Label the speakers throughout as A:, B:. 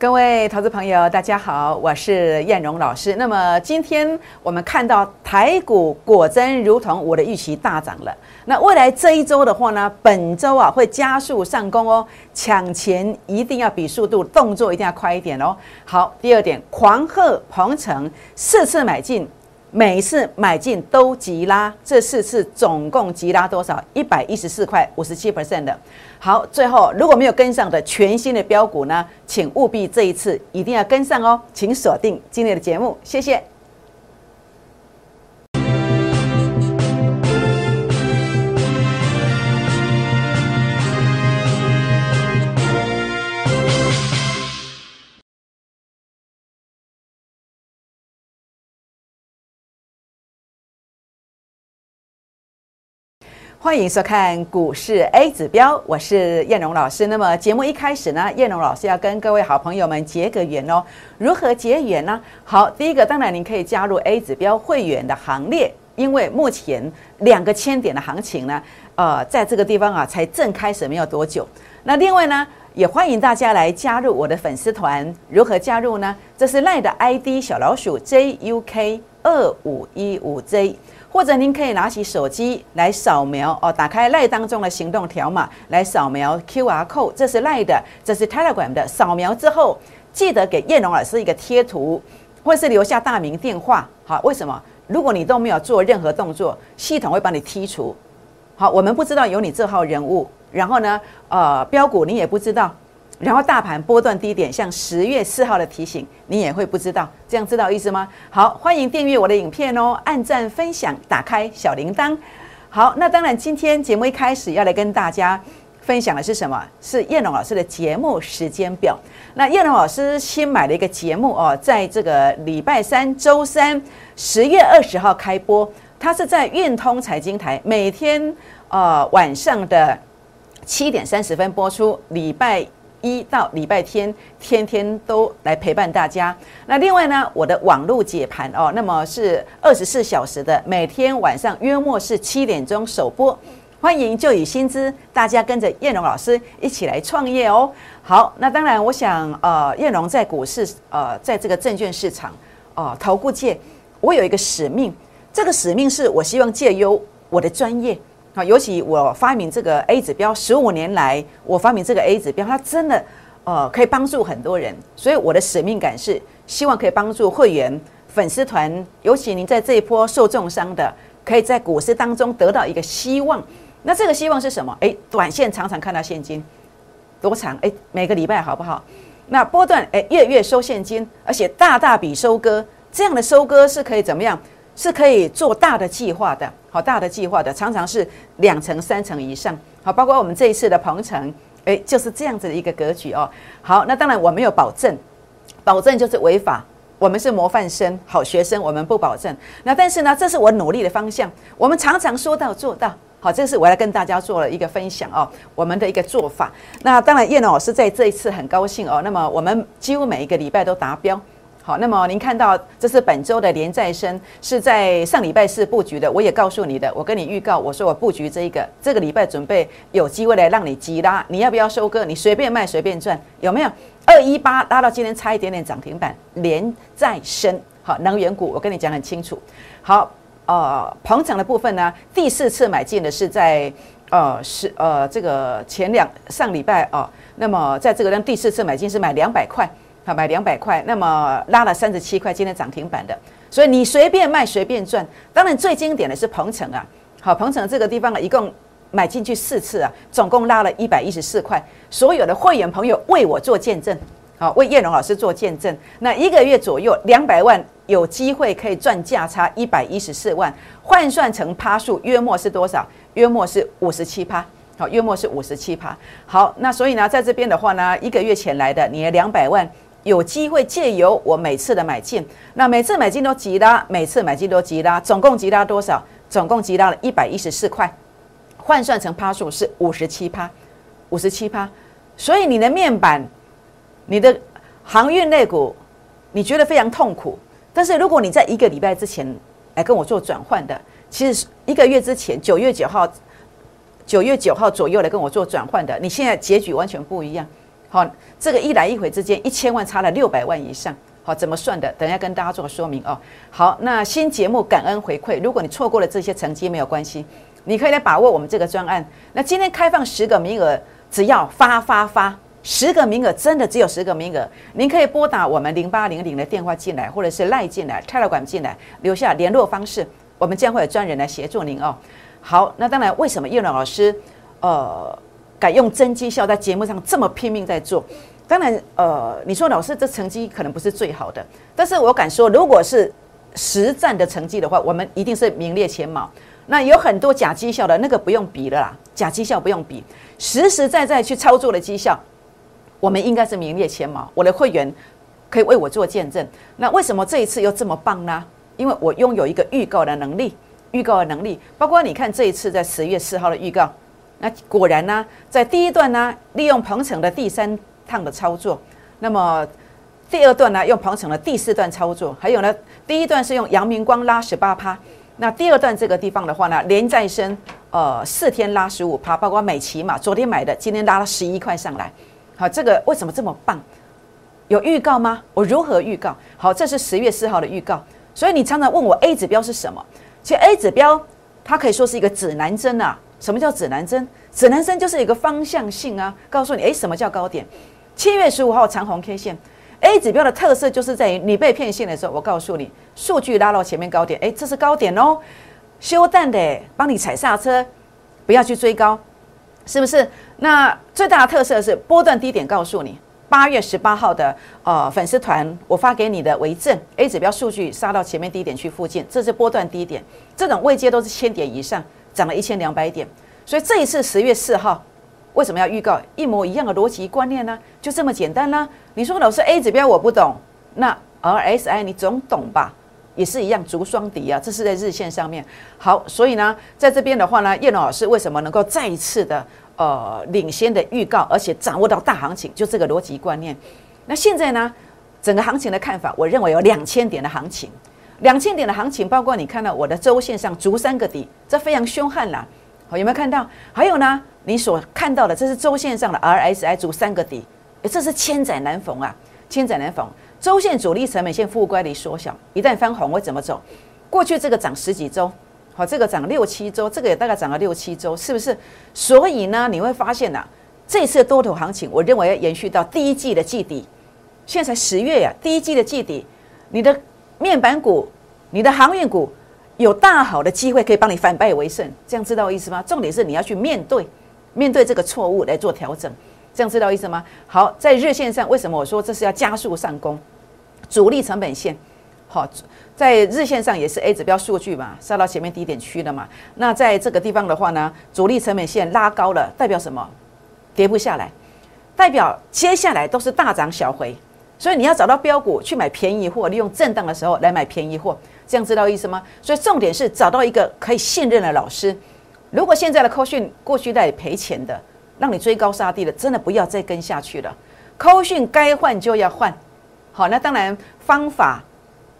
A: 各位投资朋友，大家好，我是燕荣老师。那么今天我们看到台股果真如同我的预期大涨了。那未来这一周的话呢，本周啊会加速上攻哦，抢钱一定要比速度，动作一定要快一点哦。好，第二点，狂贺鹏程四次买进。每次买进都急拉，这四次总共急拉多少？一百一十四块五十七 percent 的。好，最后如果没有跟上的全新的标股呢，请务必这一次一定要跟上哦，请锁定今天的节目，谢谢。欢迎收看股市 A 指标，我是燕荣老师。那么节目一开始呢，燕荣老师要跟各位好朋友们结个缘哦。如何结缘呢？好，第一个当然您可以加入 A 指标会员的行列，因为目前两个千点的行情呢，呃，在这个地方啊才正开始没有多久。那另外呢，也欢迎大家来加入我的粉丝团。如何加入呢？这是赖的 ID 小老鼠 JUK 二五一五 J。或者您可以拿起手机来扫描哦，打开赖当中的行动条码来扫描 QR code，这是赖的，这是 Telegram 的。扫描之后，记得给叶龙老师一个贴图，或是留下大名电话。好，为什么？如果你都没有做任何动作，系统会把你剔除。好，我们不知道有你这号人物，然后呢，呃，标股你也不知道。然后大盘波段低点，像十月四号的提醒，你也会不知道，这样知道意思吗？好，欢迎订阅我的影片哦，按赞分享，打开小铃铛。好，那当然，今天节目一开始要来跟大家分享的是什么？是叶龙老师的节目时间表。那叶龙老师新买了一个节目哦，在这个礼拜三、周三，十月二十号开播，它是在运通财经台，每天呃晚上的七点三十分播出，礼拜。一到礼拜天，天天都来陪伴大家。那另外呢，我的网络解盘哦，那么是二十四小时的，每天晚上约莫是七点钟首播。欢迎就以薪资，大家跟着燕荣老师一起来创业哦。好，那当然，我想呃，燕荣在股市呃，在这个证券市场哦，投顾界，我有一个使命，这个使命是我希望借由我的专业。好，尤其我发明这个 A 指标十五年来，我发明这个 A 指标，它真的呃可以帮助很多人，所以我的使命感是希望可以帮助会员、粉丝团，尤其您在这一波受重伤的，可以在股市当中得到一个希望。那这个希望是什么？诶，短线常常看到现金多长？诶，每个礼拜好不好？那波段诶，月月收现金，而且大大笔收割，这样的收割是可以怎么样？是可以做大的计划的，好大的计划的，常常是两层、三层以上，好，包括我们这一次的鹏程，诶，就是这样子的一个格局哦。好，那当然我没有保证，保证就是违法，我们是模范生、好学生，我们不保证。那但是呢，这是我努力的方向，我们常常说到做到，好，这是我来跟大家做了一个分享哦，我们的一个做法。那当然，叶老师在这一次很高兴哦，那么我们几乎每一个礼拜都达标。好，那么您看到这是本周的连再生，是在上礼拜四布局的。我也告诉你的，我跟你预告，我说我布局这一个，这个礼拜准备有机会来让你急拉，你要不要收割？你随便卖随便赚，有没有？二一八拉到今天差一点点涨停板，连再生。好，能源股我跟你讲很清楚。好，呃，捧场的部分呢，第四次买进的是在呃是呃这个前两上礼拜哦，那么在这个让第四次买进是买两百块。买两百块，那么拉了三十七块，今天涨停板的，所以你随便卖随便赚。当然最经典的是鹏程啊，好，鹏程这个地方啊，一共买进去四次啊，总共拉了一百一十四块。所有的会员朋友为我做见证，好，为叶龙老师做见证。那一个月左右两百万，有机会可以赚价差一百一十四万，换算成趴数约莫是多少？约莫是五十七趴。好，约莫是五十七趴。好，那所以呢，在这边的话呢，一个月前来的你的两百万。有机会借由我每次的买进，那每次买进都急拉，每次买进都急拉，总共急拉多少？总共急拉了一百一十四块，换算成趴数是五十七趴，五十七趴。所以你的面板，你的航运类股，你觉得非常痛苦。但是如果你在一个礼拜之前来跟我做转换的，其实一个月之前九月九号，九月九号左右来跟我做转换的，你现在结局完全不一样。好，这个一来一回之间，一千万差了六百万以上。好，怎么算的？等一下跟大家做个说明哦。好，那新节目感恩回馈，如果你错过了这些成绩没有关系，你可以来把握我们这个专案。那今天开放十个名额，只要发发发，十个名额真的只有十个名额，您可以拨打我们零八零零的电话进来，或者是赖进来、泰勒管进来，留下联络方式，我们将会有专人来协助您哦。好，那当然，为什么叶老师呃敢用真绩效在节目上这么拼命在做？当然，呃，你说老师这成绩可能不是最好的，但是我敢说，如果是实战的成绩的话，我们一定是名列前茅。那有很多假绩效的那个不用比了啦，假绩效不用比，实实在在去操作的绩效，我们应该是名列前茅。我的会员可以为我做见证。那为什么这一次又这么棒呢？因为我拥有一个预告的能力，预告的能力，包括你看这一次在十月四号的预告，那果然呢，在第一段呢，利用鹏程的第三。趟的操作，那么第二段呢，用鹏程的第四段操作，还有呢，第一段是用阳明光拉十八趴，那第二段这个地方的话呢，连再生呃四天拉十五趴，包括美琪嘛，昨天买的，今天拉了十一块上来，好，这个为什么这么棒？有预告吗？我如何预告？好，这是十月四号的预告，所以你常常问我 A 指标是什么？其实 A 指标它可以说是一个指南针啊。什么叫指南针？指南针就是一个方向性啊，告诉你，诶，什么叫高点？七月十五号长红 K 线，A 指标的特色就是在于你被骗线的时候，我告诉你数据拉到前面高点，诶，这是高点哦，休淡的，帮你踩刹车，不要去追高，是不是？那最大的特色是波段低点，告诉你八月十八号的呃粉丝团我发给你的为证，A 指标数据杀到前面低点去附近，这是波段低点，这种位阶都是千点以上，涨了一千两百点，所以这一次十月四号。为什么要预告一模一样的逻辑观念呢？就这么简单呢！你说老师 A 指标我不懂，那 RSI 你总懂吧？也是一样，足双底啊，这是在日线上面。好，所以呢，在这边的话呢，叶老师为什么能够再一次的呃领先的预告，而且掌握到大行情，就这个逻辑观念。那现在呢，整个行情的看法，我认为有两千点的行情，两千点的行情，包括你看到我的周线上足三个底，这非常凶悍啦。好，有没有看到？还有呢？你所看到的，这是周线上的 RSI 足三个底，这是千载难逢啊！千载难逢，周线主力成本线负乖离缩小，一旦翻红会怎么走？过去这个涨十几周，好，这个涨六七周，这个也大概涨了六七周，是不是？所以呢，你会发现呐，这次多头行情，我认为要延续到第一季的季底。现在才十月呀，第一季的季底，你的面板股、你的航运股有大好的机会可以帮你反败为胜，这样知道意思吗？重点是你要去面对。面对这个错误来做调整，这样知道意思吗？好，在日线上，为什么我说这是要加速上攻？主力成本线，好，在日线上也是 A 指标数据嘛，杀到前面低点区了嘛。那在这个地方的话呢，主力成本线拉高了，代表什么？跌不下来，代表接下来都是大涨小回。所以你要找到标股去买便宜货，利用震荡的时候来买便宜货，这样知道意思吗？所以重点是找到一个可以信任的老师。如果现在的扣讯过去在赔钱的，让你追高杀低的，真的不要再跟下去了。扣讯该换就要换，好，那当然方法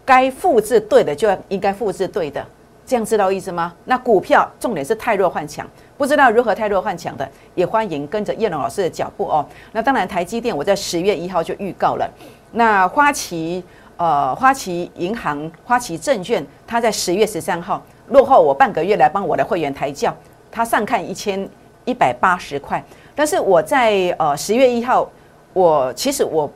A: 该复制对的就要应该复制对的，这样知道意思吗？那股票重点是太弱换强，不知道如何太弱换强的，也欢迎跟着叶龙老师的脚步哦。那当然台积电我在十月一号就预告了，那花旗呃花旗银行花旗证券它在十月十三号。落后我半个月来帮我的会员抬轿，他上看一千一百八十块，但是我在呃十月一号，我其实我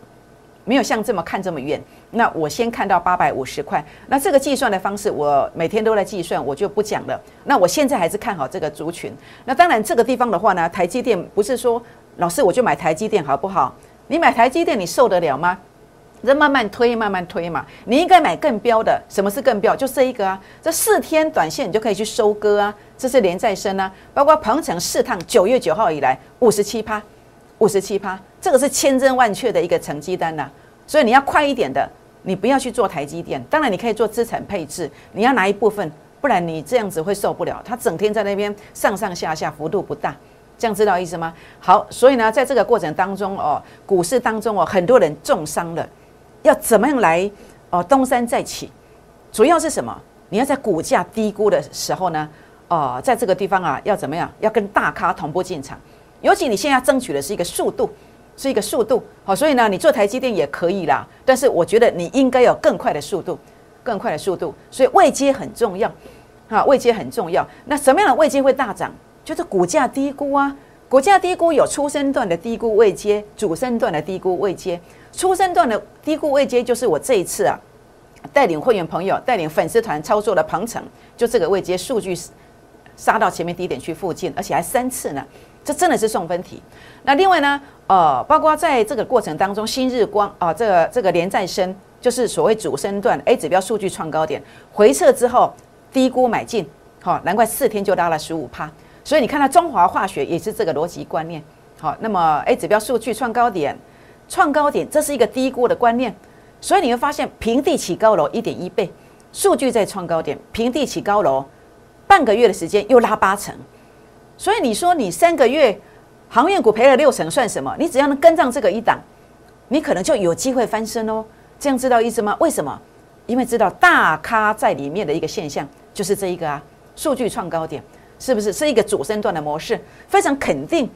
A: 没有像这么看这么远，那我先看到八百五十块，那这个计算的方式我每天都在计算，我就不讲了。那我现在还是看好这个族群。那当然这个地方的话呢，台积电不是说老师我就买台积电好不好？你买台积电你受得了吗？这慢慢推，慢慢推嘛。你应该买更标的。什么是更标？就这一个啊。这四天短线你就可以去收割啊。这是连再生啊，包括鹏程四趟，九月九号以来五十七趴，五十七趴，这个是千真万确的一个成绩单呐。所以你要快一点的，你不要去做台积电。当然你可以做资产配置，你要拿一部分，不然你这样子会受不了。它整天在那边上上下下，幅度不大，这样知道意思吗？好，所以呢，在这个过程当中哦，股市当中哦，很多人重伤了。要怎么样来哦东山再起？主要是什么？你要在股价低估的时候呢？哦，在这个地方啊，要怎么样？要跟大咖同步进场。尤其你现在争取的是一个速度，是一个速度。好，所以呢，你做台积电也可以啦。但是我觉得你应该有更快的速度，更快的速度。所以位阶很重要，啊，位阶很重要。那什么样的位阶会大涨？就是股价低估啊。股价低估有初升段的低估位阶，主升段的低估位阶。初升段的低估位阶就是我这一次啊，带领会员朋友、带领粉丝团操作的鹏程，就这个位阶数据杀到前面低点去附近，而且还三次呢。这真的是送分题。那另外呢，呃，包括在这个过程当中，新日光啊，这个这个连再升，就是所谓主升段 A 指标数据创高点，回撤之后低估买进，好，难怪四天就拉了十五趴。所以你看到中华化学也是这个逻辑观念，好，那么 A 指标数据创高点，创高点这是一个低估的观念，所以你会发现平地起高楼一点一倍，数据在创高点，平地起高楼，半个月的时间又拉八成。所以你说你三个月航运股赔了六成算什么？你只要能跟上这个一档，你可能就有机会翻身哦。这样知道意思吗？为什么？因为知道大咖在里面的一个现象就是这一个啊，数据创高点是不是是一个主升段的模式？非常肯定，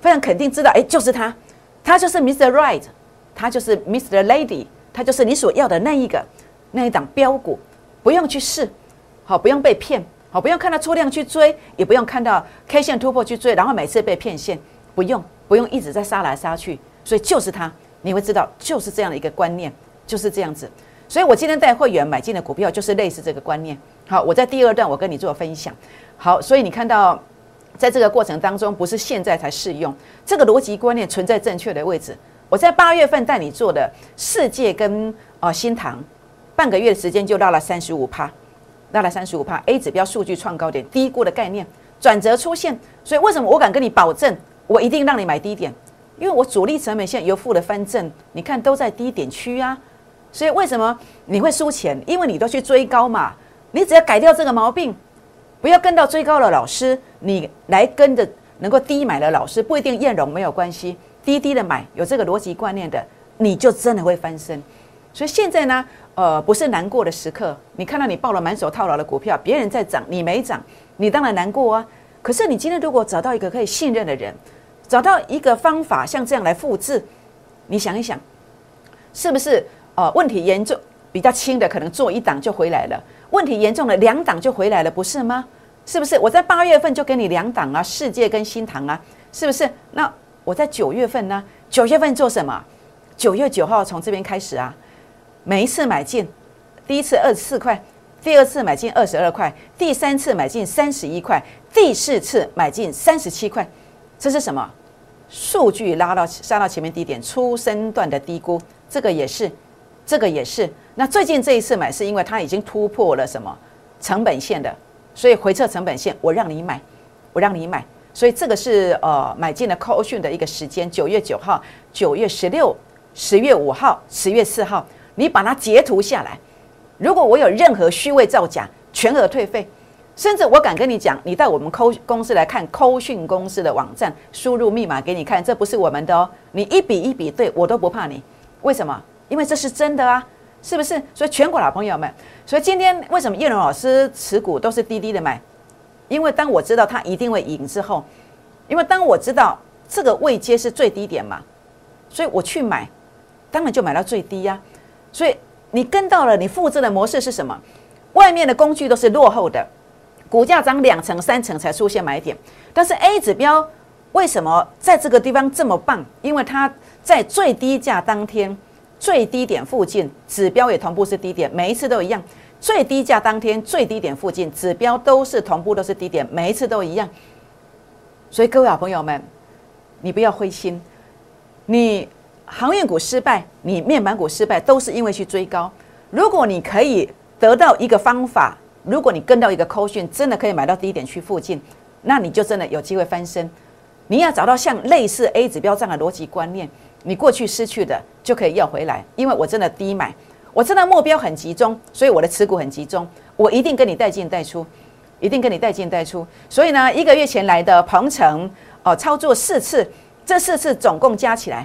A: 非常肯定知道，哎，就是他，他就是 Mr. Right，他就是 Mr. Lady，他就是你所要的那一个那一档标股，不用去试，好，不用被骗。好，不用看到出量去追，也不用看到 K 线突破去追，然后每次被骗线，不用，不用一直在杀来杀去，所以就是它，你会知道就是这样的一个观念，就是这样子。所以我今天带会员买进的股票就是类似这个观念。好，我在第二段我跟你做分享。好，所以你看到在这个过程当中，不是现在才适用这个逻辑观念存在正确的位置。我在八月份带你做的世界跟呃新塘，半个月的时间就到了三十五趴。拉了三十五帕，A 指标数据创高点，低估的概念转折出现，所以为什么我敢跟你保证，我一定让你买低点？因为我主力成本线由负的翻正，你看都在低点区啊，所以为什么你会输钱？因为你都去追高嘛，你只要改掉这个毛病，不要跟到追高的老师，你来跟着能够低买的老师，不一定艳容没有关系，低低的买，有这个逻辑观念的，你就真的会翻身。所以现在呢？呃，不是难过的时刻。你看到你抱了满手套牢的股票，别人在涨，你没涨，你当然难过啊。可是你今天如果找到一个可以信任的人，找到一个方法，像这样来复制，你想一想，是不是？呃，问题严重比较轻的，可能做一档就回来了；问题严重的，两档就回来了，不是吗？是不是？我在八月份就给你两档啊，世界跟新塘啊，是不是？那我在九月份呢？九月份做什么？九月九号从这边开始啊。每一次买进，第一次二十四块，第二次买进二十二块，第三次买进三十一块，第四次买进三十七块，这是什么？数据拉到杀到前面低点，初升段的低估，这个也是，这个也是。那最近这一次买是因为它已经突破了什么成本线的，所以回撤成本线，我让你买，我让你买，所以这个是呃买进的 call 讯的一个时间，九月九号、九月十六、十月五号、十月四号。你把它截图下来，如果我有任何虚伪造假，全额退费。甚至我敢跟你讲，你到我们扣公司来看扣讯公司的网站，输入密码给你看，这不是我们的哦。你一笔一笔对我都不怕你，为什么？因为这是真的啊，是不是？所以全国老朋友们，所以今天为什么叶龙老师持股都是低低的买？因为当我知道他一定会赢之后，因为当我知道这个位阶是最低点嘛，所以我去买，当然就买到最低呀。所以你跟到了，你复制的模式是什么？外面的工具都是落后的，股价涨两成三成才出现买点。但是 A 指标为什么在这个地方这么棒？因为它在最低价当天最低点附近，指标也同步是低点，每一次都一样。最低价当天最低点附近，指标都是同步都是低点，每一次都一样。所以各位好朋友们，你不要灰心，你。航运股失败，你面板股失败，都是因为去追高。如果你可以得到一个方法，如果你跟到一个扣讯，真的可以买到低点区附近，那你就真的有机会翻身。你要找到像类似 A 指标这样的逻辑观念，你过去失去的就可以要回来。因为我真的低买，我真的目标很集中，所以我的持股很集中，我一定跟你带进带出，一定跟你带进带出。所以呢，一个月前来的鹏程哦，操作四次，这四次总共加起来。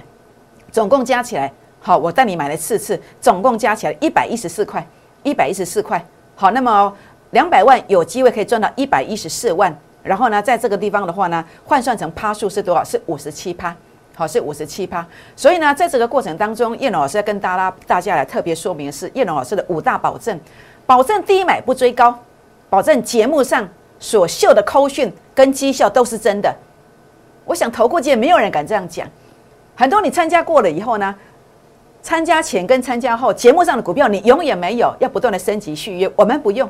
A: 总共加起来，好，我带你买了四次，总共加起来一百一十四块，一百一十四块。好，那么两百万有机会可以赚到一百一十四万。然后呢，在这个地方的话呢，换算成趴数是多少？是五十七趴。好是五十七趴。所以呢，在这个过程当中，叶龙老师要跟大家大家来特别说明的是叶龙老师的五大保证：保证低买不追高，保证节目上所秀的扣讯跟绩效都是真的。我想投顾界没有人敢这样讲。很多你参加过了以后呢，参加前跟参加后节目上的股票你永远没有，要不断的升级续约。我们不用，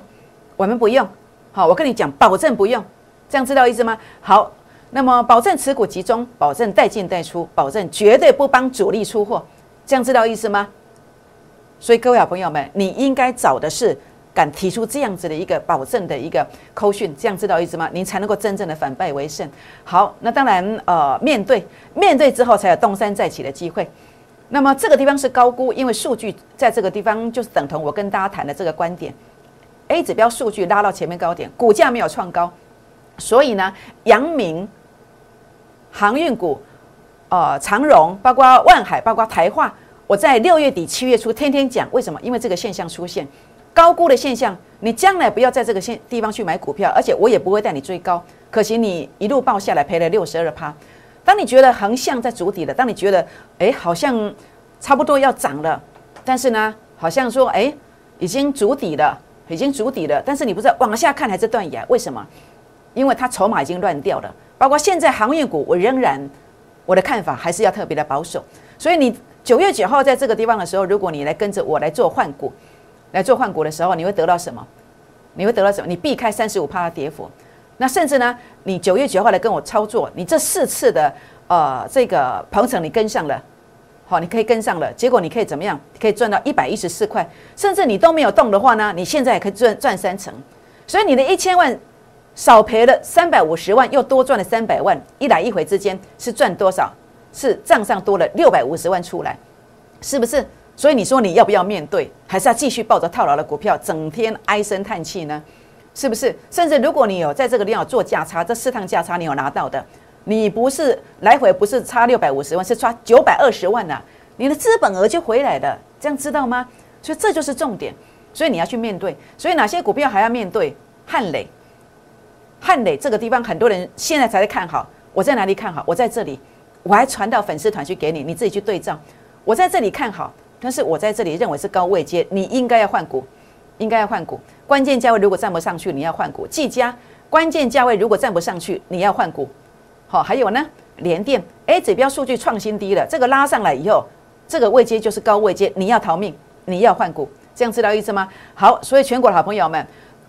A: 我们不用。好，我跟你讲，保证不用，这样知道意思吗？好，那么保证持股集中，保证带进带出，保证绝对不帮主力出货，这样知道意思吗？所以各位好朋友们，你应该找的是。敢提出这样子的一个保证的一个扣讯，这样知道意思吗？您才能够真正的反败为胜。好，那当然，呃，面对面对之后才有东山再起的机会。那么这个地方是高估，因为数据在这个地方就是等同我跟大家谈的这个观点。A 指标数据拉到前面高点，股价没有创高，所以呢，阳明航运股、呃长荣、包括万海、包括台化，我在六月底七月初天天讲，为什么？因为这个现象出现。高估的现象，你将来不要在这个现地方去买股票，而且我也不会带你追高。可惜你一路报下来赔了六十二趴。当你觉得横向在筑底了，当你觉得哎好像差不多要涨了，但是呢好像说哎已经筑底了，已经筑底了，但是你不知道往下看还是断崖？为什么？因为它筹码已经乱掉了。包括现在航运股，我仍然我的看法还是要特别的保守。所以你九月九号在这个地方的时候，如果你来跟着我来做换股。来做换股的时候，你会得到什么？你会得到什么？你避开三十五趴的跌幅，那甚至呢，你九月九号来跟我操作，你这四次的呃这个鹏程你跟上了，好，你可以跟上了，结果你可以怎么样？可以赚到一百一十四块，甚至你都没有动的话呢，你现在也可以赚赚三成，所以你的一千万少赔了三百五十万，又多赚了三百万，一来一回之间是赚多少？是账上多了六百五十万出来，是不是？所以你说你要不要面对，还是要继续抱着套牢的股票，整天唉声叹气呢？是不是？甚至如果你有在这个地方做价差，这四趟价差你有拿到的，你不是来回不是差六百五十万，是差九百二十万呐，你的资本额就回来了，这样知道吗？所以这就是重点，所以你要去面对。所以哪些股票还要面对？汉磊，汉磊这个地方很多人现在才在看好，我在哪里看好？我在这里，我还传到粉丝团去给你，你自己去对照。我在这里看好。但是我在这里认为是高位阶，你应该要换股，应该要换股。关键价位如果站不上去，你要换股。技嘉关键价位如果站不上去，你要换股。好，还有呢，联电 A 指标数据创新低了，这个拉上来以后，这个位阶就是高位阶，你要逃命，你要换股，这样知道意思吗？好，所以全国的好朋友们，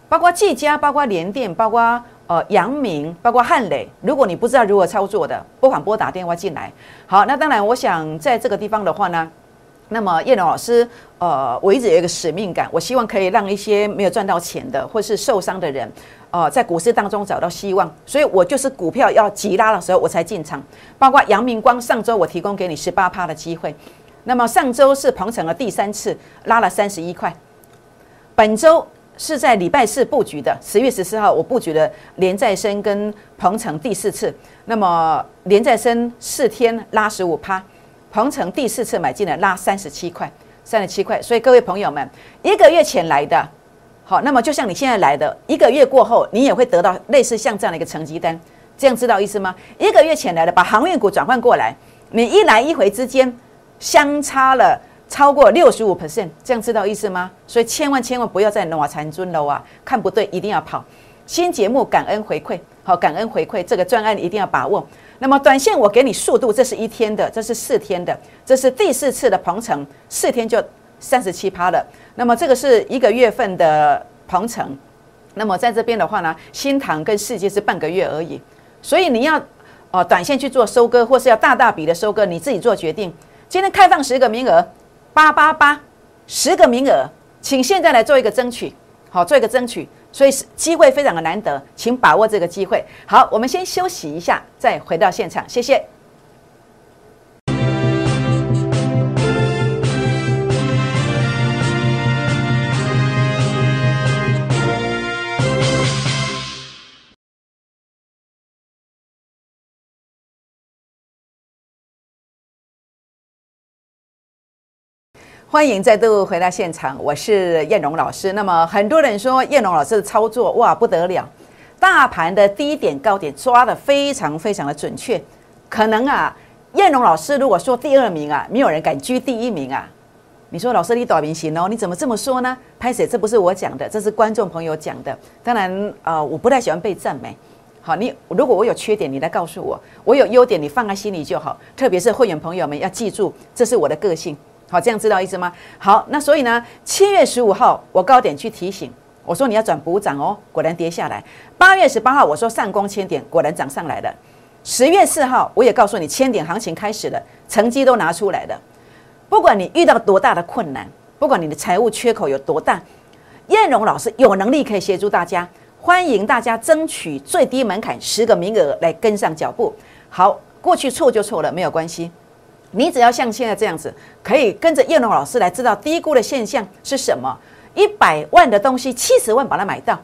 A: 包括技嘉，包括联电，包括呃杨明，包括汉磊，如果你不知道如何操作的，不妨拨打电话进来。好，那当然，我想在这个地方的话呢。那么叶龙老师，呃，我一直有一个使命感，我希望可以让一些没有赚到钱的或是受伤的人，呃，在股市当中找到希望。所以我就是股票要急拉的时候我才进场。包括阳明光，上周我提供给你十八趴的机会。那么上周是鹏程的第三次拉了三十一块。本周是在礼拜四布局的，十月十四号我布局了连再生跟鹏程第四次。那么连再生四天拉十五趴。鹏程第四次买进来拉三十七块，三十七块。所以各位朋友们，一个月前来的，好，那么就像你现在来的，一个月过后，你也会得到类似像这样的一个成绩单，这样知道意思吗？一个月前来的，把航运股转换过来，你一来一回之间相差了超过六十五 percent，这样知道意思吗？所以千万千万不要再挪残尊了啊！看不对，一定要跑。新节目感恩回馈，好，感恩回馈这个专案一定要把握。那么短线我给你速度，这是一天的，这是四天的，这是第四次的鹏程，四天就三十七趴了。那么这个是一个月份的鹏程，那么在这边的话呢，新塘跟世界是半个月而已。所以你要哦短线去做收割，或是要大大笔的收割，你自己做决定。今天开放十个名额，八八八，十个名额，请现在来做一个争取，好，做一个争取。所以是机会非常的难得，请把握这个机会。好，我们先休息一下，再回到现场，谢谢。欢迎再度回到现场，我是燕荣老师。那么很多人说燕荣老师的操作哇不得了，大盘的低点高点抓的非常非常的准确，可能啊燕龙老师如果说第二名啊，没有人敢居第一名啊。你说老师你短明星哦，你怎么这么说呢？拍谁？这不是我讲的，这是观众朋友讲的。当然，呃，我不太喜欢被赞美。好，你如果我有缺点，你来告诉我；我有优点，你放在心里就好。特别是会员朋友们要记住，这是我的个性。好，这样知道意思吗？好，那所以呢，七月十五号我高点去提醒，我说你要转补涨哦，果然跌下来。八月十八号我说上攻千点，果然涨上来了。十月四号我也告诉你，千点行情开始了，成绩都拿出来了。不管你遇到多大的困难，不管你的财务缺口有多大，燕荣老师有能力可以协助大家，欢迎大家争取最低门槛十个名额来跟上脚步。好，过去错就错了，没有关系。你只要像现在这样子，可以跟着燕荣老师来知道低估的现象是什么。一百万的东西，七十万把它买到，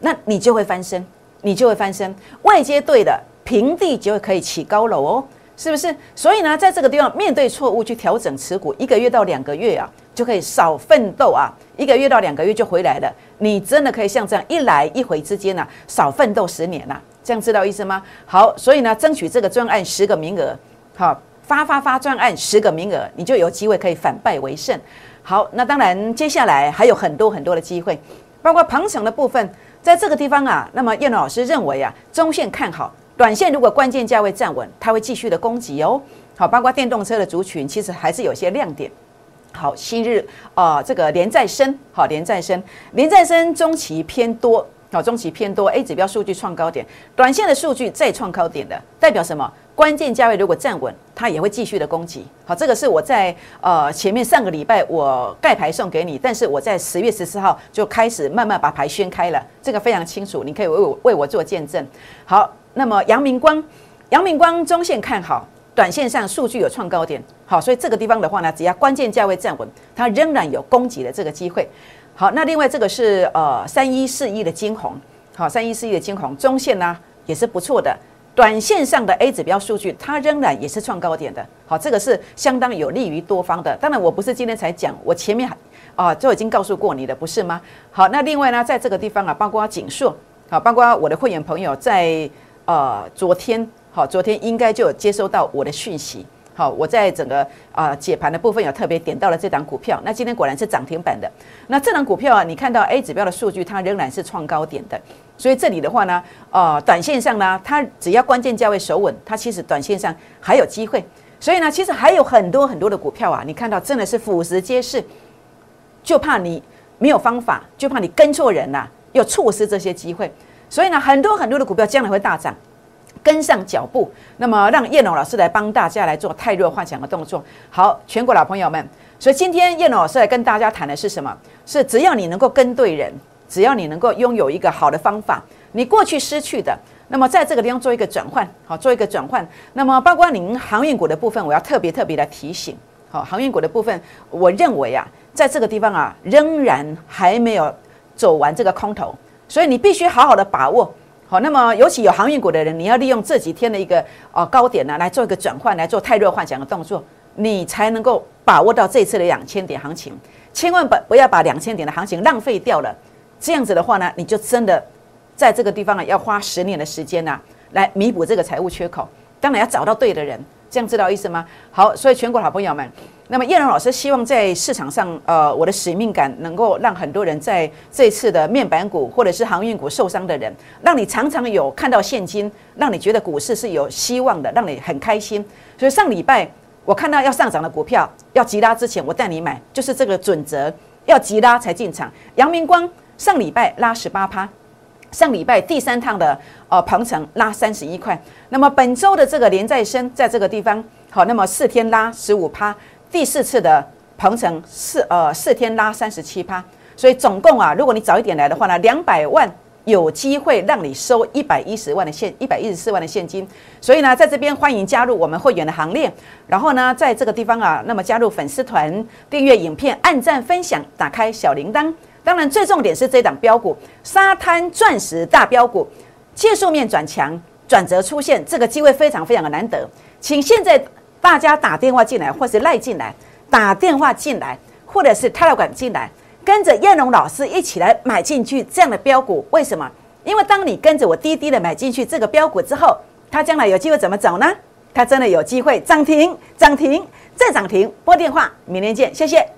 A: 那你就会翻身，你就会翻身。外接对的，平地就可以起高楼哦。是不是？所以呢，在这个地方面对错误去调整持股，一个月到两个月啊，就可以少奋斗啊，一个月到两个月就回来了。你真的可以像这样一来一回之间呢，少奋斗十年呐，这样知道意思吗？好，所以呢，争取这个专案十个名额，好发发发专案十个名额，你就有机会可以反败为胜。好，那当然接下来还有很多很多的机会，包括鹏程的部分，在这个地方啊，那么叶老师认为啊，中线看好。短线如果关键价位站稳，它会继续的攻击哦。好，包括电动车的族群，其实还是有些亮点。好，新日啊，这个连再升，好连再升，连再升中期偏多，好中期偏多，A 指标数据创高点，短线的数据再创高点的，代表什么？关键价位如果站稳，它也会继续的攻击。好，这个是我在呃前面上个礼拜我盖牌送给你，但是我在十月十四号就开始慢慢把牌宣开了，这个非常清楚，你可以为我为我做见证。好。那么阳明光，阳明光中线看好，短线上数据有创高点，好，所以这个地方的话呢，只要关键价位站稳，它仍然有攻击的这个机会。好，那另外这个是呃三一四一的金红，好，三一四一的金红中线呢也是不错的，短线上的 A 指标数据它仍然也是创高点的，好，这个是相当有利于多方的。当然我不是今天才讲，我前面啊就已经告诉过你的，不是吗？好，那另外呢，在这个地方啊，包括锦硕，好，包括我的会员朋友在。呃，昨天好，昨天应该就有接收到我的讯息。好，我在整个啊解盘的部分有特别点到了这档股票。那今天果然是涨停板的。那这档股票啊，你看到 A 指标的数据，它仍然是创高点的。所以这里的话呢，呃，短线上呢，它只要关键价位守稳，它其实短线上还有机会。所以呢，其实还有很多很多的股票啊，你看到真的是俯拾皆是，就怕你没有方法，就怕你跟错人呐，又错失这些机会。所以呢，很多很多的股票将来会大涨，跟上脚步。那么，让叶龙老师来帮大家来做太弱幻想的动作。好，全国老朋友们，所以今天叶龙老师来跟大家谈的是什么？是只要你能够跟对人，只要你能够拥有一个好的方法，你过去失去的，那么在这个地方做一个转换，好，做一个转换。那么，包括您航运股的部分，我要特别特别的提醒。好，航运股的部分，我认为啊，在这个地方啊，仍然还没有走完这个空头。所以你必须好好的把握好，那么尤其有航运股的人，你要利用这几天的一个呃高点呢，来做一个转换，来做太弱幻想的动作，你才能够把握到这次的两千点行情。千万不不要把两千点的行情浪费掉了，这样子的话呢，你就真的在这个地方啊，要花十年的时间呢，来弥补这个财务缺口。当然要找到对的人，这样知道意思吗？好，所以全国好朋友们。那么叶龙老师希望在市场上，呃，我的使命感能够让很多人在这次的面板股或者是航运股受伤的人，让你常常有看到现金，让你觉得股市是有希望的，让你很开心。所以上礼拜我看到要上涨的股票要急拉之前，我带你买，就是这个准则，要急拉才进场。阳明光上礼拜拉十八趴，上礼拜第三趟的呃鹏程拉三十一块，那么本周的这个连再生在这个地方，好，那么四天拉十五趴。第四次的鹏程四呃四天拉三十七趴，所以总共啊，如果你早一点来的话呢，两百万有机会让你收一百一十万的现一百一十四万的现金。所以呢，在这边欢迎加入我们会员的行列。然后呢，在这个地方啊，那么加入粉丝团，订阅影片，按赞分享，打开小铃铛。当然，最重点是这档标股沙滩钻石大标股，技术面转强，转折出现，这个机会非常非常的难得，请现在。大家打电话进来，或是赖进来，打电话进来，或者是泰勒管进来，跟着燕龙老师一起来买进去这样的标股。为什么？因为当你跟着我滴滴的买进去这个标股之后，它将来有机会怎么走呢？它真的有机会涨停，涨停再涨停。拨电话，明天见，谢谢。